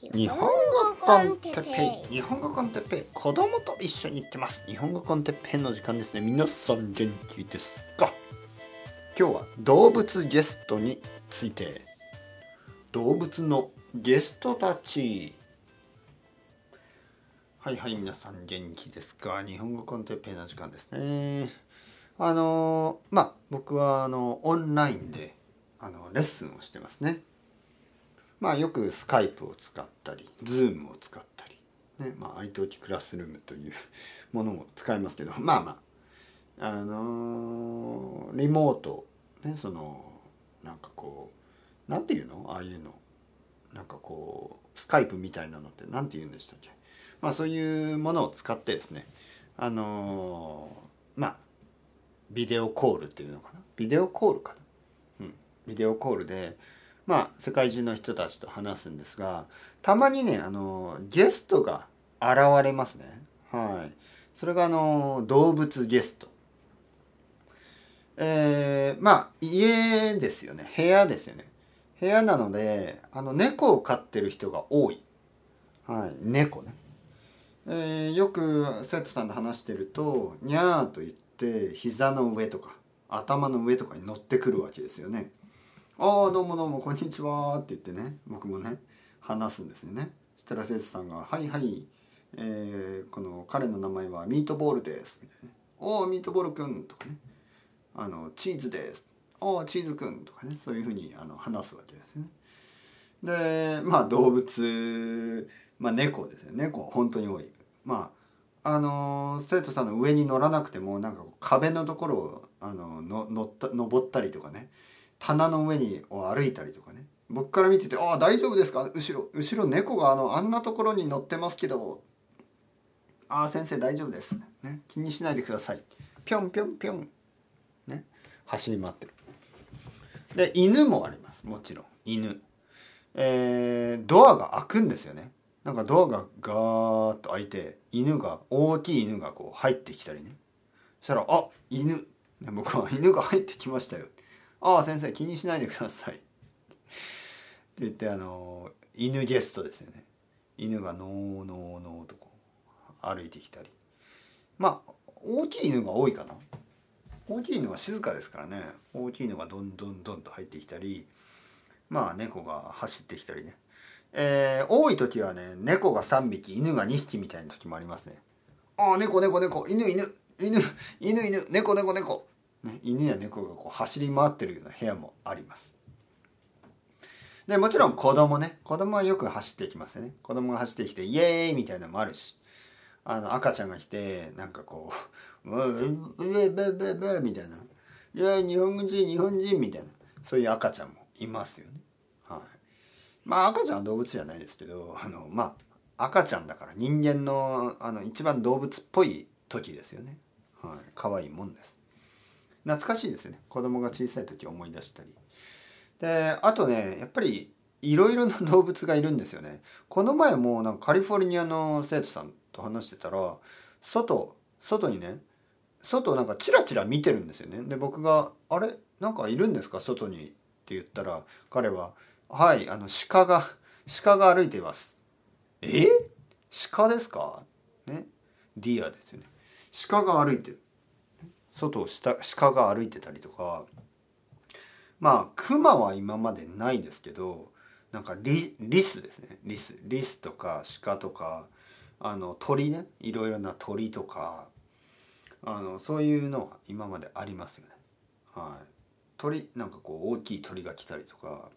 日本語コンテッペイ。日本語コンテッペイ。子供と一緒に行ってます。日本語コンテッペイの時間ですね。皆さん元気ですか？今日は動物ゲストについて。動物のゲストたち。はいはい皆さん元気ですか？日本語コンテッペイの時間ですね。あのまあ僕はあのオンラインであのレッスンをしてますね。まあよくスカイプを使ったり、ズームを使ったり、ね、まあ IT クラスルームというものも使いますけど、まあまあ、あのー、リモート、ね、その、なんかこう、なんていうの？ああいうの。なんかこう、スカイプみたいなのって何て言うんでしたっけ？まあそういうものを使ってですね、あのー、まあ、ビデオコールっていうのかな？ビデオコールかな？うん。ビデオコールで、まあ世界中の人たちと話すんですがたまにねあのゲストが現れますね。はい。それがあの動物ゲスト。えー、まあ家ですよね。部屋ですよね。部屋なのであの猫を飼ってる人が多い。はい。猫ね。えー、よく生徒さんと話してると「にゃー」と言って膝の上とか頭の上とかに乗ってくるわけですよね。ああどうもどうもこんにちは」って言ってね僕もね話すんですよね。そしたら生徒さんが「はいはい、えー、この彼の名前はミートボールです」みたいな「おおミートボールくん」とかね「あのチーズです」「おおチーズくん」とかね。そういうふうにあの話すわけですね。でまあ動物まあ猫ですよ猫本当に多い。まああの生徒さんの上に乗らなくてもなんか壁のところをあのの乗った登ったりとかね。棚の上にを歩いたりとかね。僕から見てて「ああ大丈夫ですか？後ろ後ろ猫があのあんなところに乗ってますけどああ先生大丈夫です」ね、気にしないでください。ぴょんぴょんぴょん。ね。走り回ってる。で犬もあります。もちろん。犬。えー、ドアが開くんですよね。なんかドアがガーッと開いて犬が大きい犬がこう入ってきたりね。そしたら「あ犬」僕は「犬が入ってきましたよ」ああ先生気にしないでください」って言ってあの犬ゲストですよね。犬がノーノーノーとこう歩いてきたり。まあ大きい犬が多いかな。大きい犬は静かですからね。大きいのがどんどんどんと入ってきたり。まあ猫が走ってきたりね。えー、多い時はね猫が3匹犬が2匹みたいな時もありますね。ああ猫猫猫犬犬犬犬犬猫猫猫。ね、犬や猫がこう走り回ってるような部屋もあります。でもちろん子供ね子供はよく走ってきますよね子供が走ってきてイエーイみたいなのもあるしあの赤ちゃんが来てなんかこう「うえブブブ」みたいな「いや日本人日本人」みたいなそういう赤ちゃんもいますよね。はい、まあ赤ちゃんは動物じゃないですけどあのまあ赤ちゃんだから人間のあの一番動物っぽい時ですよね。はい、可愛いもんです。懐かしいですね。子供が小さい時思い出したり。であとねやっぱりいろいろな動物がいるんですよね。この前もなんかカリフォルニアの生徒さんと話してたら外外にね外なんかチラチラ見てるんですよね。で僕が「あれ？なんかいるんですか？外に」って言ったら彼は「はいあの鹿が鹿が歩いています」え？鹿ですか？ね？ deer ですよね。鹿が歩いてる。外を下鹿が歩いてたりとかまあクマは今までないですけどなんかリリスですね。リスリスとか鹿とかあの鳥ね。いろいろな鳥とかあのそういうのは今までありますよね。はい、鳥なんかこう大きい鳥が来たりとか、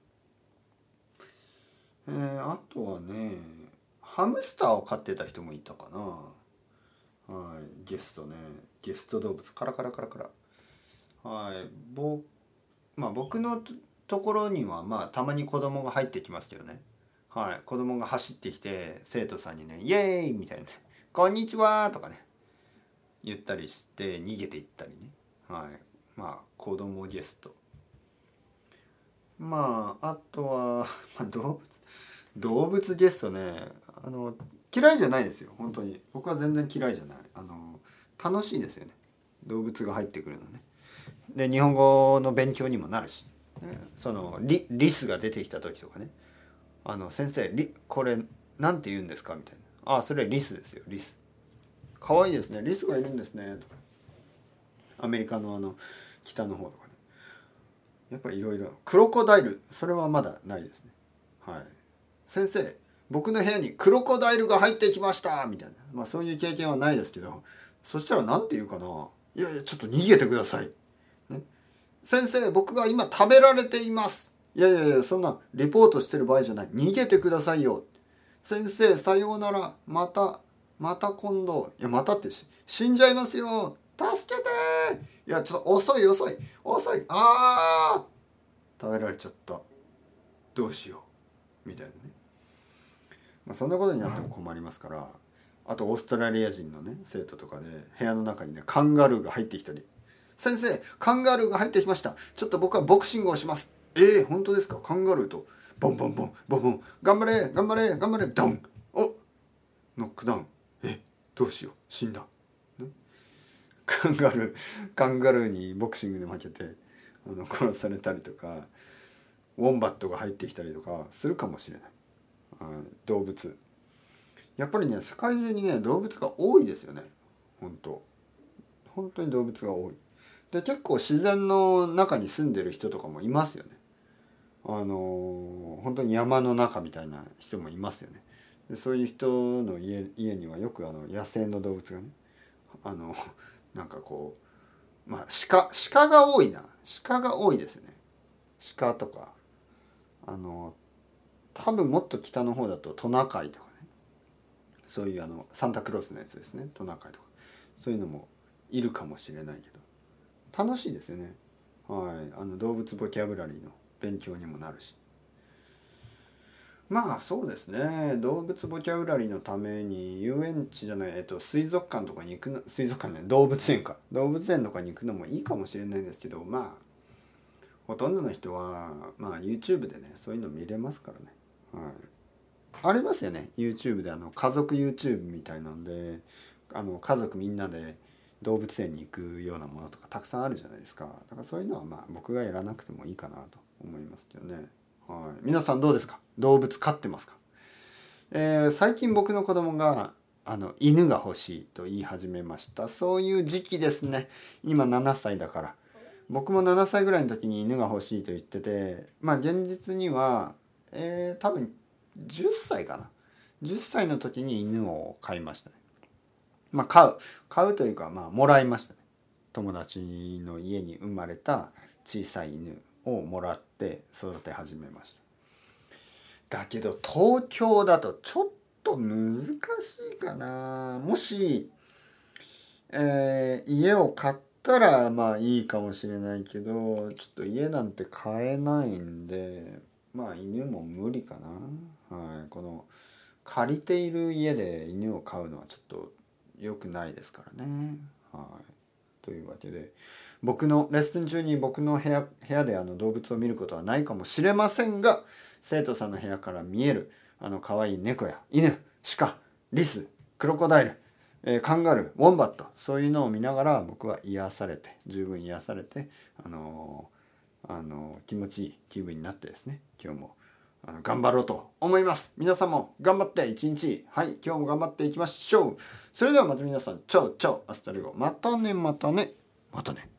えー、あとはねハムスターを飼ってた人もいたかな。はい、ゲストね。ゲスト動物カラカラカラカラ。はい。ぼまあ僕のところにはまあたまに子供が入ってきますけどね。はい。子供が走ってきて生徒さんにね「イエーイ!」みたいな「こんにちは!」とかね言ったりして逃げていったりね。はい。まあ子供ゲスト。まああとは、まあ、動物動物ゲストね。あの嫌いじゃないですよ。本当に。僕は全然嫌いじゃない。あの楽しいですよね。動物が入ってくるのね。で日本語の勉強にもなるし、ね、そのリリスが出てきた時とかね「あの先生リこれなんて言うんですか?」みたいな「あそれリスですよ。リス」「かわいいですね。リスがいるんですね」とかアメリカのあの北の方とかね。やっぱいろいろ。クロコダイル。それはまだないですね。はい。先生僕の部屋にクロコダイルが入ってきました。みたいな。まあそういう経験はないですけど。そしたら何て言うかな。いやいやちょっと逃げてください、ね、先生僕が今食べられています。いやいやいやそんなレポートしてる場合じゃない。逃げてくださいよ。先生さようなら。またまた今度。いやまたってし死んじゃいますよ。助けて。いやちょっと遅い遅い。遅い。あー。食べられちゃった。どうしよう。みたいなね、まあ、そんなことになっても困りますから。あとオーストラリア人のね生徒とかで部屋の中にねカンガルーが入ってきたり「先生カンガルーが入ってきました。ちょっと僕はボクシングをします」えー、本当ですか？カンガルーとボンボンボンボンボン。頑張れ頑張れ頑張れドン。おノックダウン。えどうしよう。死んだ、カンガルーカンガルーにボクシングで負けてあの殺されたりとかウォンバットが入ってきたりとかするかもしれない。動物。やっぱりね世界中にね動物が多いですよね。本当。本当に動物が多い。で結構自然の中に住んでる人とかもいますよね。あの本当に山の中みたいな人もいますよね。でそういう人の家家にはよくあの野生の動物がねあの なんかこうまあ鹿鹿が多いな。鹿が多いですよね。鹿とか。あの多分もっと北の方だとトナカイとかそういうあのサンタクロースのやつですねトナカイとか。そういうのもいるかもしれないけど。楽しいですよね。はい。あの動物ボキャブラリーの勉強にもなるし。まあそうですね。動物ボキャブラリーのために遊園地じゃない、えっと、水族館とかに行くの水族館ね動物園か。動物園とかに行くのもいいかもしれないんですけどまあほとんどの人はまあ YouTube でねそういうの見れますからね。はい。ありますよね。YouTube であの家族 YouTube みたいなんであの家族みんなで動物園に行くようなものとかたくさんあるじゃないですか。だからそういうのはまあ僕がやらなくてもいいかなと思いますけどね。はい。皆さんどうですか？動物飼ってますか？えー、最近僕の子供があの犬が欲しいと言い始めました。そういう時期ですね。今7歳だから。僕も7歳ぐらいの時に犬が欲しいと言っててまあ現実にはえー、多分10歳かな。10歳の時に犬を飼いましたね。まあ飼う飼うというかまあもらいましたね。友達の家に生まれた小さい犬をもらって育て始めました。だけど東京だとちょっと難しいかな。もし、えー、家を買ったらまあいいかもしれないけどちょっと家なんて買えないんでまあ犬も無理かな、はい、この借りている家で犬を飼うのはちょっと良くないですからね。はい、というわけで僕のレッスン中に僕の部屋部屋であの動物を見ることはないかもしれませんが生徒さんの部屋から見えるあの可愛い猫や犬鹿リスクロコダイル、えー、カンガルーウォンバットそういうのを見ながら僕は癒されて十分癒されてあのーあの気持ちいい気分になってですね今日も頑張ろうと思います。皆さんも頑張って一日はい今日も頑張っていきましょう。それではまた皆さん ciao ciao hasta luego。またねまたね。またね。